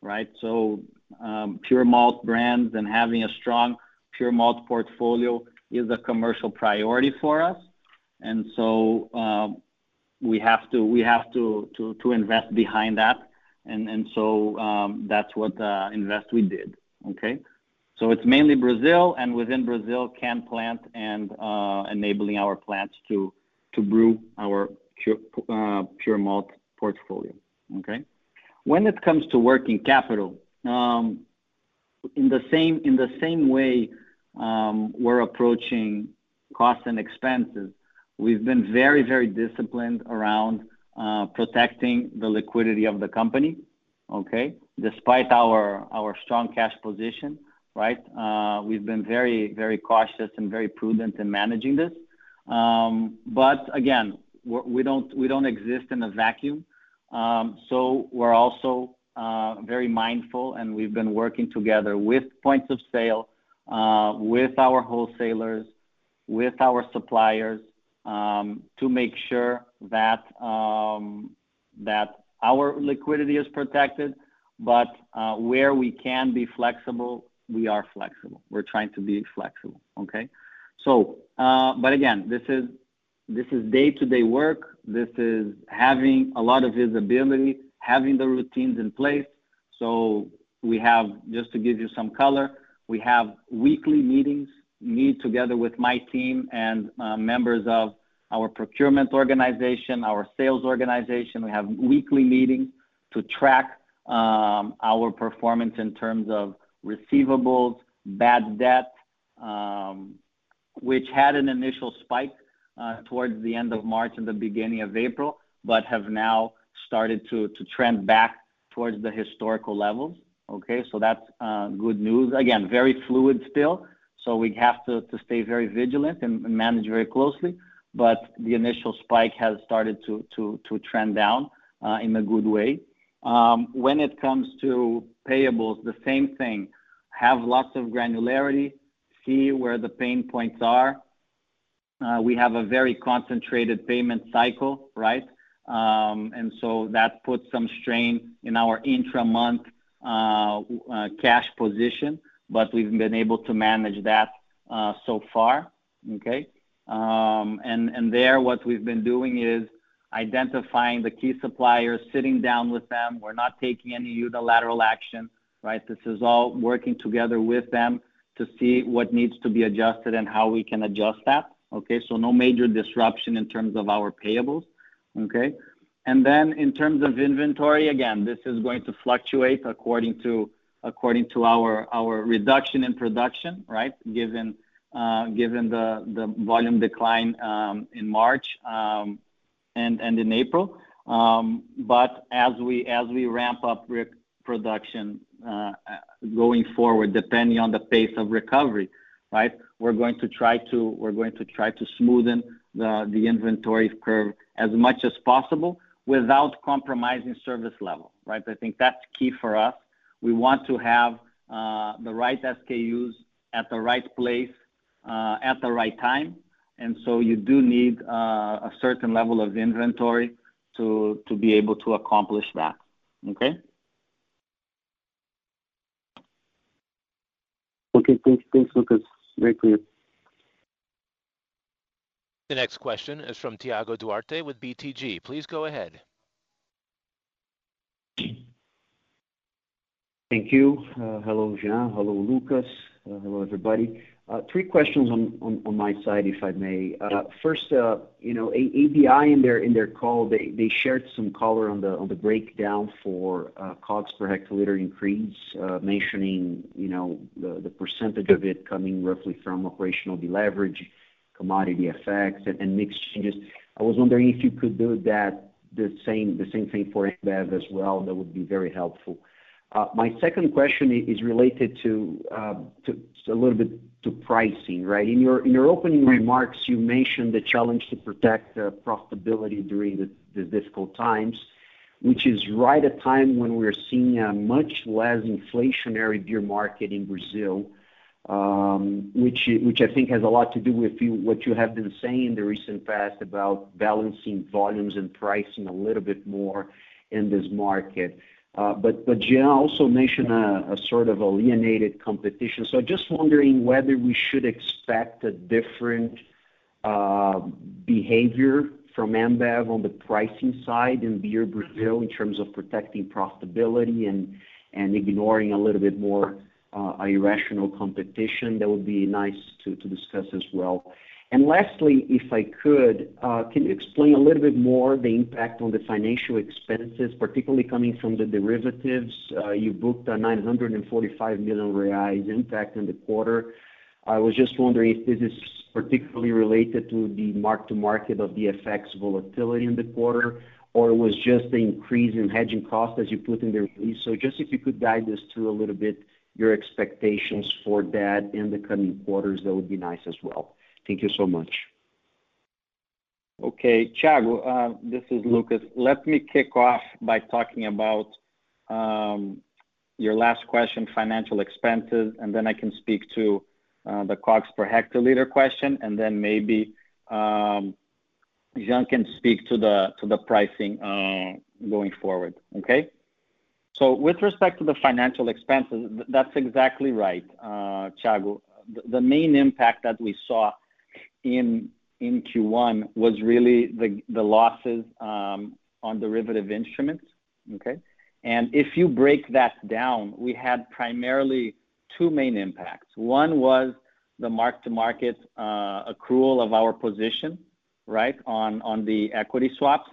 H: right? So um pure malt brands and having a strong pure malt portfolio is a commercial priority for us. And so uh, we have to we have to invest behind that. And so um, that's what uh, invest we did. Okay? So it's mainly Brazil, and within Brazil, can plant and uh, enabling our plants to brew our pure malt portfolio. Okay? When it comes to working capital, um, in the same in the same way um, we're approaching costs and expenses, we've been very very disciplined around protecting the liquidity of the company. Okay? Despite our our strong cash position, right? We've been very, very cautious and very prudent in managing this. Um but again, we don't we don't exist in a vacuum. Um so we're also very mindful, and we've been working together with points of sale, with our wholesalers, with our suppliers, Um, to make sure that um, that our liquidity is protected. But uh, where we can be flexible, we are flexible. We're trying to be flexible. Okay? So, uh, but again, this is this is day-to-day work. This is having a lot of visibility, having the routines in place. So, we have, just to give you some color, we have weekly meetings, meet together with my team and uh, members of our procurement organization, our sales organization. We have weekly meetings to track um, our performance in terms of receivables, bad debt, um, which had an initial spike uh, towards the end of March and the beginning of April, but have now started to to trend back towards the historical levels. Okay? So that's uh, good news. Again, very fluid still, we have to stay very vigilant and manage very closely. But the initial spike has started to trend down uh, in a good way. Um, when it comes to payables, the same thing. Have lots of granularity, see where the pain points are. Uh, we have a very concentrated payment cycle, right? Um, and so that puts some strain in our intra-month uh, cash position, but we've been able to manage that so far. Okay? Um, and there, what we've been doing is identifying the key suppliers, sitting down with them. We're not taking any unilateral action, right? This is all working together with them to see what needs to be adjusted and how we can adjust that. Okay? So no major disruption in terms of our payables. Okay? And then in terms of inventory, again, this is going to fluctuate according to our our reduction in production, right? Given uh given the volume decline in March and in April. Um but as we as we ramp up production going forward, depending on the pace of recovery, right? We're going to try to we're going to try to smoothen the inventory curve as much as possible without compromising service level, right? I think that's key for us. We want to have uh, the right SKUs at the right place uh, at the right time. And so you do need uh, a certain level of inventory to be able to accomplish that. Okay?
I: Okay. Thanks, Lucas. Very clear.
A: The next question is from Thiago Duarte with BTG. Please go ahead.
J: Thank you. Uh, hello, Jean. Hello, Lucas. Uh, hello, everybody. Uh, three questions on my side, if I may. First, you know, ABI in their in their call, they shared some color on the on the breakdown for COGS per hectoliter increase, mentioning, you know, the percentage of it coming roughly from operational deleverage, commodity effects and mix changes. I was wondering if you could do that, the same the same thing for Ambev as well. That would be very helpful. Uh, my second question is related um, to a little bit to pricing, right? In your in your opening remarks, you mentioned the challenge to protect uh, profitability during the difficult times, which is right at time when we're seeing a much less inflationary beer market in Brazil, um which which I think has a lot to do with what you have been saying in the recent past about balancing volumes and pricing a little bit more in this market. Uh, Jean also mentioned a sort of alienated competition. So just wondering whether we should expect a different uh, behavior from Ambev on the pricing side in Beer Brazil in terms of protecting profitability and and ignoring a little bit more uh, irrational competition. That would be nice to discuss as well. And lastly, if I could, uh, can you explain a little bit more the impact on the financial expenses, particularly coming from the derivatives? Uh, you booked a 945 million reais impact in the quarter. I was just wondering if this is particularly related to the mark-to-market of the FX volatility in the quarter, or it was just the increase in hedging costs as you put in the release. So just if you could guide us through a little bit your expectations for that in the coming quarters, that would be nice as well. Thank you so much.
H: Okay. Thiago, uh, this is Lucas. Let me kick off by talking about um, your last question, financial expenses, and then I can speak to uh, the COGS per hectoliter question, and then maybe um, Jean can speak to the to the pricing uh, going forward. Okay? So with respect to the financial expenses, that's exactly right, Thiago. The main impact that we saw in in Q1 was really the the losses um, on derivative instruments. Okay? And if you break that down, we had primarily two main impacts. One was the mark-to-market uh, accrual of our position, right, on on the equity swaps.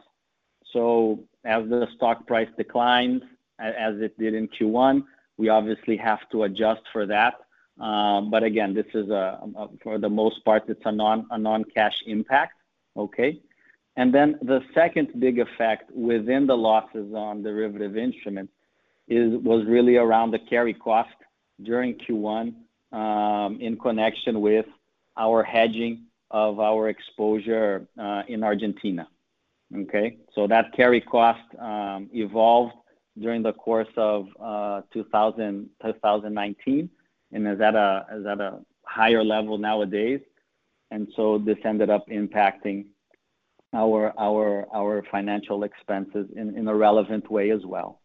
H: So as the stock price declines, as it did in Q1, we obviously have to adjust for that. Again, this is for the most part, it's a non a non-cash impact. Okay? And then the second big effect within the losses on derivative instruments is was really around the carry cost during Q1 um, in connection with our hedging of our exposure uh, in Argentina. Okay? So that carry cost um, evolved during the course of uh, 2000, 2019 and is at a is at a higher level nowadays. And so this ended up impacting our our our financial expenses in in a relevant way as well.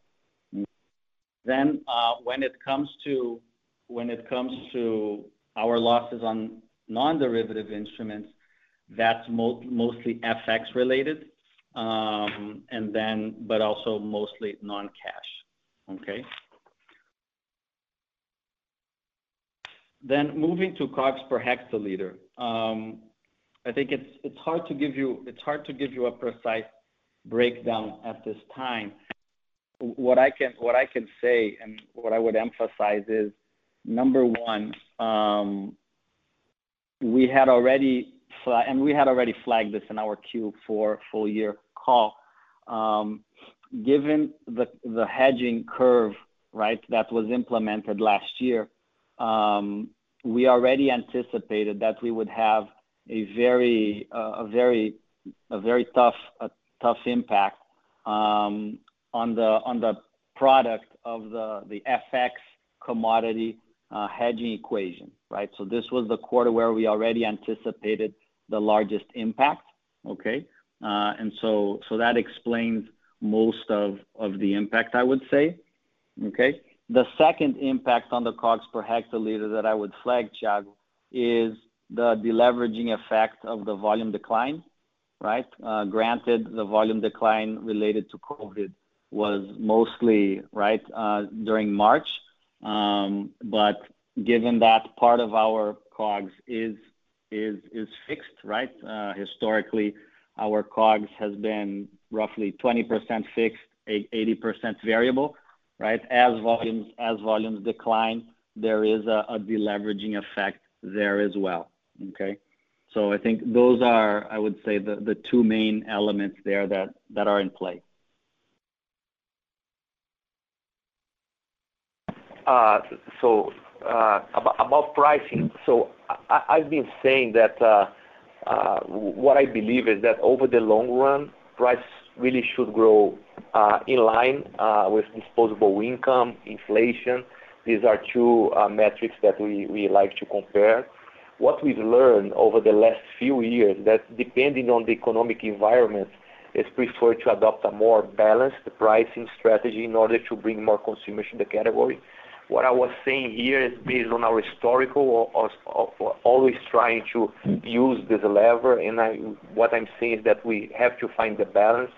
H: Then uh, when it comes to when it comes to our losses on non-derivative instruments, that's mostly FX related, um, and then but also mostly non-cash. Okay? Then moving to COGS per hectoliter. I think it's it's hard to give you it's hard to give you a precise breakdown at this time. What I can what I can say and what I would emphasize is, number one, um we had already flagged and we had already flagged this in our Q4 full year call. Given the the hedging curve, right, that was implemented last year, we already anticipated that we would have a very uh a very a very tough uh tough impact um on the on the product of the the FX commodity hedging equation, right? So this was the quarter where we already anticipated the largest impact. Okay? Uh and so so that explains most of of the impact, I would say. Okay? The second impact on the COGS per hectoliter that I would flag, Thiago, is the deleveraging effect of the volume decline, right? Uh, granted, the volume decline related to COVID was mostly right uh, during March. Um but given that part of our COGS is is is fixed, right? Uh, historically, our COGS has been roughly 20% fixed, 80% variable, right? As volumes as volumes decline, there is a deleveraging effect there as well. Okay? So I think those are, I would say, the the two main elements there that that are in play.
B: Uh, so, uh, about pricing. So I've been saying that uh, what I believe is that over the long run, price really should grow uh, in line uh, with disposable income, inflation. These are two uh, metrics that we like to compare. What we've learned over the last few years, that depending on the economic environment, it's preferred to adopt a more balanced pricing strategy in order to bring more consumers to the category. What I was saying here is based on our historical always trying to use this lever, and what I'm saying is that we have to find the balance.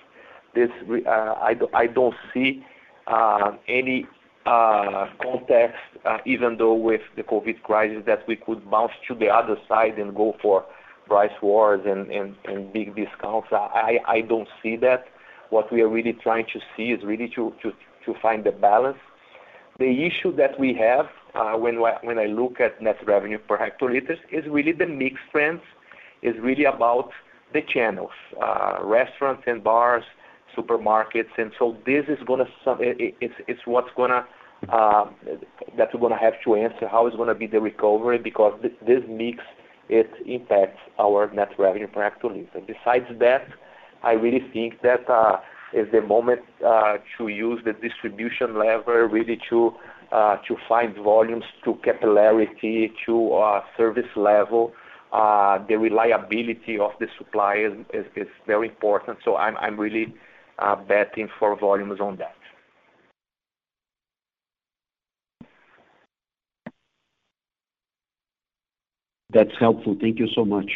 B: Uh, I don't see uh, any uh, context, even though with the COVID crisis, that we could bounce to the other side and go for price wars and big discounts. I don't see that. What we are really trying to see is really to find the balance. The issue that we have when I look at net revenue per hectoliters is really the mix trends, is really about the channels, restaurants and bars, supermarkets. And so this is gonna it's what's going to um, that we're gonna have to answer how is to be the recovery, because this mix, it impacts our net revenue per hectoliter. Besides that, I really think that uh, is the moment uh, to use the distribution lever really to uh, find volumes to capillarity, to service level. The reliability of the supply is very important. So I'm really betting for volumes on that.
J: That's helpful. Thank you so much.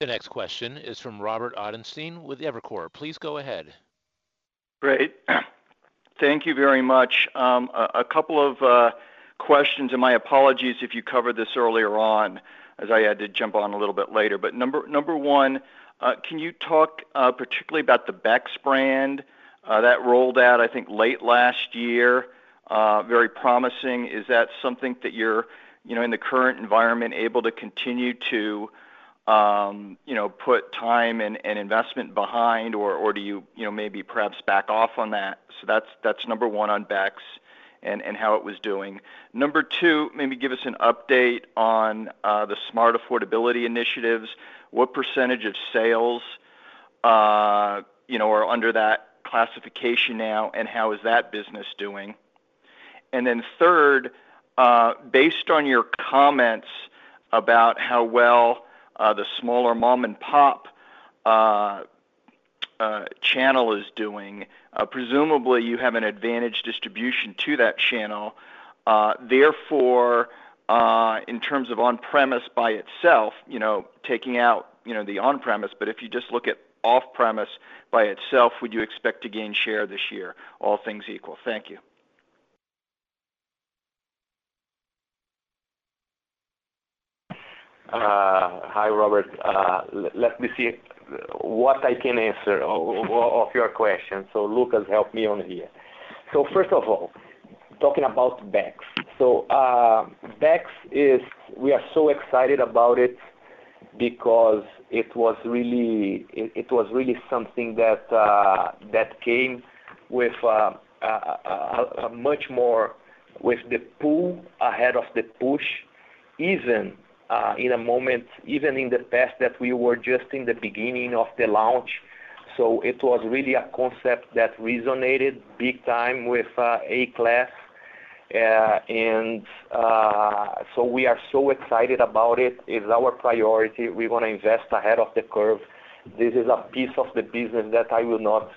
A: The next question is from Robert Ottenstein with Evercore. Please go ahead.
K: Great. Thank you very much. Um, a couple of uh, questions, and my apologies if you covered this earlier on, as I had to jump on a little bit later. But number number one, Uh, can you talk uh, particularly about the Beck's brand uh, that rolled out, I think, late last year, very promising. Is that something that you're, you know, in the current environment, able to continue to um, you know, put time and investment behind, or do you you know, maybe perhaps back off on that? So that's that's number one on Beck's and how it was doing. Number two, maybe give us an update on the smart affordability initiatives. What percentage of sales uh, you know, are under that classification now, and how is that business doing? And then, Third, uh, based on your comments about how well uh, the smaller mom-and-pop channel is doing, presumably you have an advantage distribution to that channel. Therefore, Uh, in terms of on-premise by itself, you know, taking out you know, the on-premise, but if you just look at off-premise by itself, would you expect to gain share this year, all things equal? Thank you.
B: Uh, hi, Robert. Uh, let me see what I can answer of your question. So Lucas, help me on here. So, First of all, talking about Beck's. Uh, Beck's is. We are so excited about it because it was really it was really something that uh, that came with uh, a much more with the pull ahead of the push, even in a moment, even in the past that we were just in the beginning of the launch. So it was really a concept that resonated big time with A-class. Uh, uh, we are so excited about it. It's our priority. We wanna invest ahead of the curve. This is a piece of the business that I will not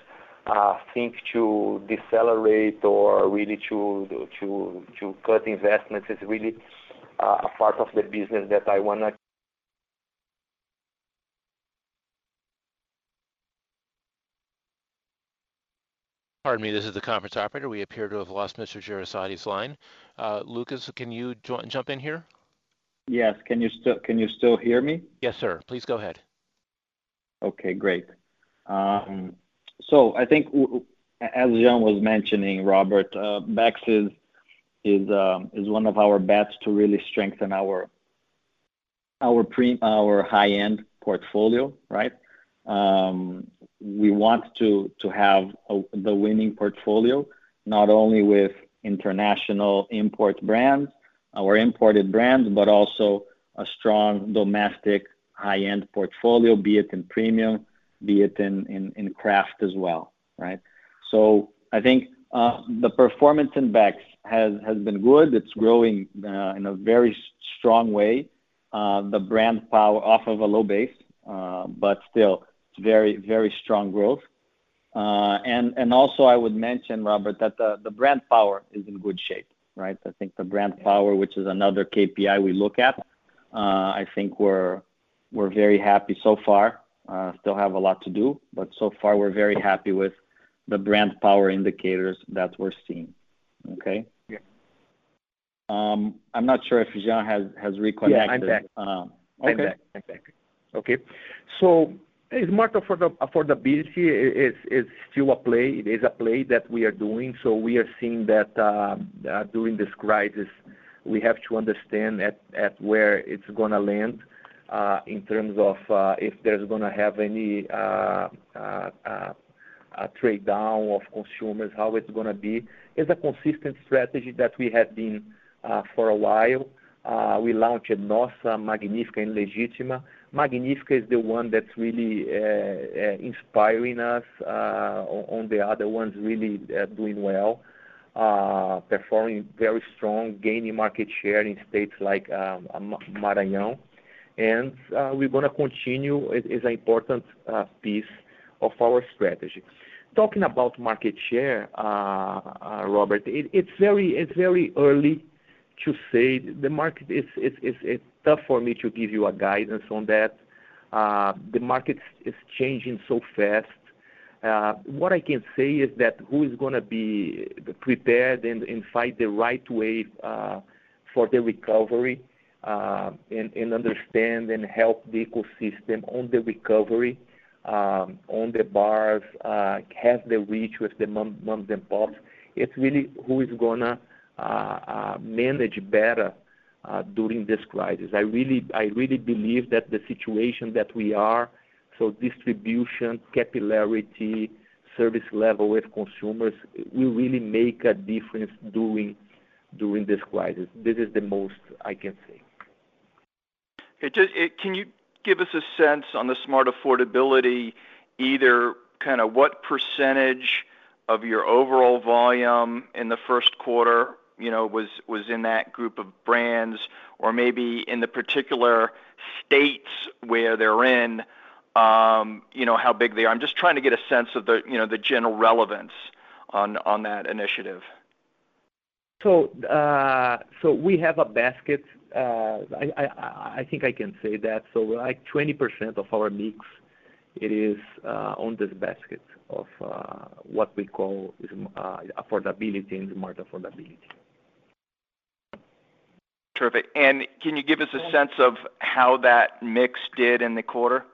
B: uh think to decelerate or really to to to cut investments. It's really uh, a part of the business that I wanna
A: Pardon me, this is the conference operator. We appear to have lost Mr. Jereissati's line. Uh, Lucas, can you jump in here?
H: Yes. Can you still can you still hear me?
A: Yes, sir. Please go ahead.
H: Okay, great. Um, so I think as Jean was mentioning, Robert, uh, Beck's is um, is one of our bets to really strengthen our our pre our high-end portfolio, right? Um, We want to to have the winning portfolio, not only with international import brands, or imported brands, but also a strong domestic high-end portfolio, be it in premium, be it in in, in craft as well, right? So I think uh, the performance in Beck's has been good. It's growing uh, in a very strong way. Uh, the brand power off of a low base, but still it's very very strong growth. Uh, and also I would mention, Robert, that the brand power is in good shape, right? I think the brand power, which is another KPI we look at, uh, I think we're we're very happy so far. Uh, still have a lot to do, but so far we're very happy with the brand power indicators that we're seeing. Okay?
B: Yeah.
H: Um, I'm not sure if Jean has reconnected.
B: Yeah, I'm back.
H: Okay.
B: Smart affordability is still a play. It is a play that we are doing. So we are seeing that uh, uh, during this crisis, we have to understand at where it's gonna land uh, in terms of if there's gonna have any trade down of consumers, how it's gonna be. It's a consistent strategy that we have been for a while. Uh, we launched Nossa, Magnífica, and Legítima. Magnífica is the one that's really uh, uh, inspiring us on the other ones really doing well, performing very strong, gaining market share in states like um, Maranhão. And we're gonna continue. It is an important piece of our strategy. Talking about market share, Robert, it's very it's very early to say. The market is. Tough for me to give you a guidance on that. Uh, the market is changing so fast. Uh, what I can say is that who is gonna be prepared and find the right way uh, for the recovery, and understand and help the ecosystem on the recovery, um, on the bars, have the reach with the moms and pops. It's really who is gonna Uh, uh, manage better uh, during this crisis. I really I really believe that the situation that we are, so distribution, capillarity, service level with consumers will really make a difference during this crisis. This is the most I can say.
K: Can you give us a sense on the smart affordability, either kinda what percentage of your overall volume in the first quarter, you know, was in that group of brands or maybe in the particular states where they're in, you know, how big they are? I'm just trying to get a sense of the, you know, the general relevance on that initiative.
B: So uh so we have a basket. I think I can say that. So like 20% of our mix, it is uh, on this basket of uh, what we call uh, affordability and smart affordability.
K: Terrific. And can you give us a sense of how that mix did in the quarter?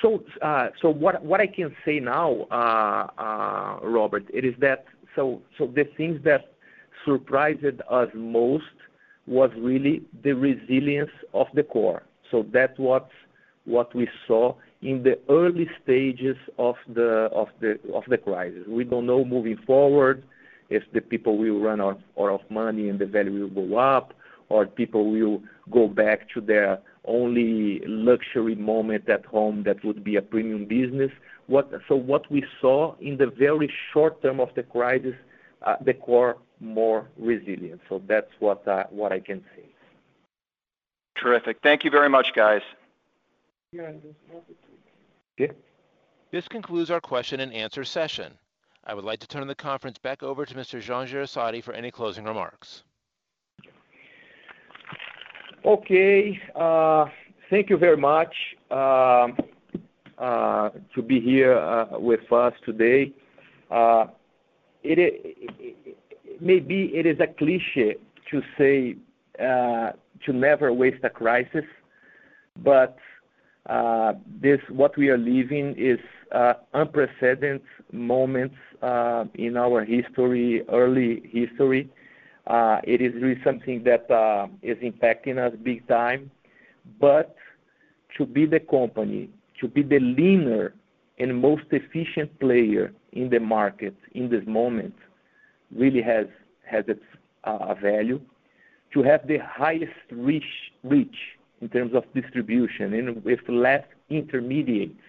B: So so what what I can say now, Robert, it is that so so the things that surprised us most was really the resilience of the core. So that's what we saw in the early stages of the of the of the crisis. We don't know moving forward if the people will run out of money and the value will go up, or people will go back to their only luxury moment at home that would be a premium business. What so what we saw in the very short term of the crisis, uh, the core more resilient. So that's what what I can say.
K: Terrific. Thank you very much, guys.
B: Yeah.
A: This concludes our question and answer session. I would like to turn the conference back over to Mr. Jean Jereissati for any closing remarks.
B: Okay. Uh, thank you very much uh, uh, to be here with us today. Maybe it is a cliché to say to never waste a crisis, but Uh, what we are living is uh, unprecedented moments uh, in our history, early history. It is really something that is impacting us big time. But to be the company, to be the leaner and most efficient player in the market in this moment really has has its value. To have the highest reach reach in terms of distribution and with less intermediates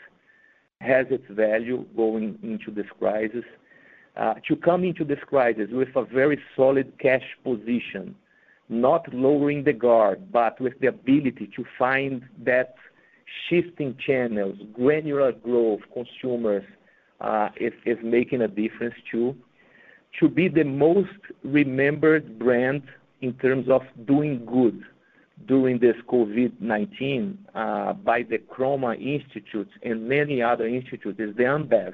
B: has its value going into this crisis. Uh, to come into this crisis with a very solid cash position, not lowering the guard, but with the ability to find that shifting channels, granular growth consumers, uh, is making a difference, too. To be the most remembered brand in terms of doing good during this COVID-19 uh, by the Croma Institute and many other institutes is the Ambev.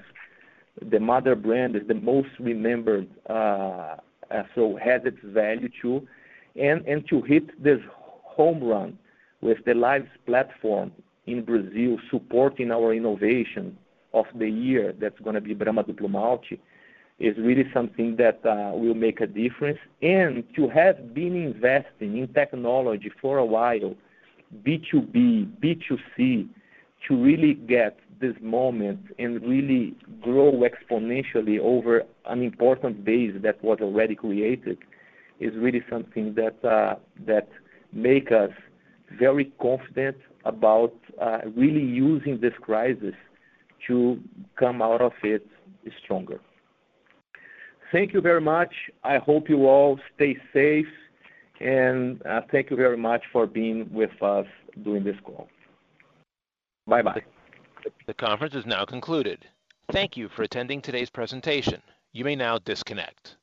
B: The mother brand is the most remembered, uh, uh, so has its value, too. And to hit this home run with the Lives platform in Brazil supporting our innovation of the year, that's going to be Brahma Duplo Malte, is really something that uh, will make a difference. And to have been investing in technology for a while, B2B, B2C, to really get this moment and really grow exponentially over an important base that was already created, is really something that uh, make us very confident about uh, really using this crisis to come out of it stronger. Thank you very much. I hope you all stay safe, and uh, thank you very much for being with us during this call. Bye-bye.
A: The conference is now concluded. Thank you for attending today's presentation. You may now disconnect.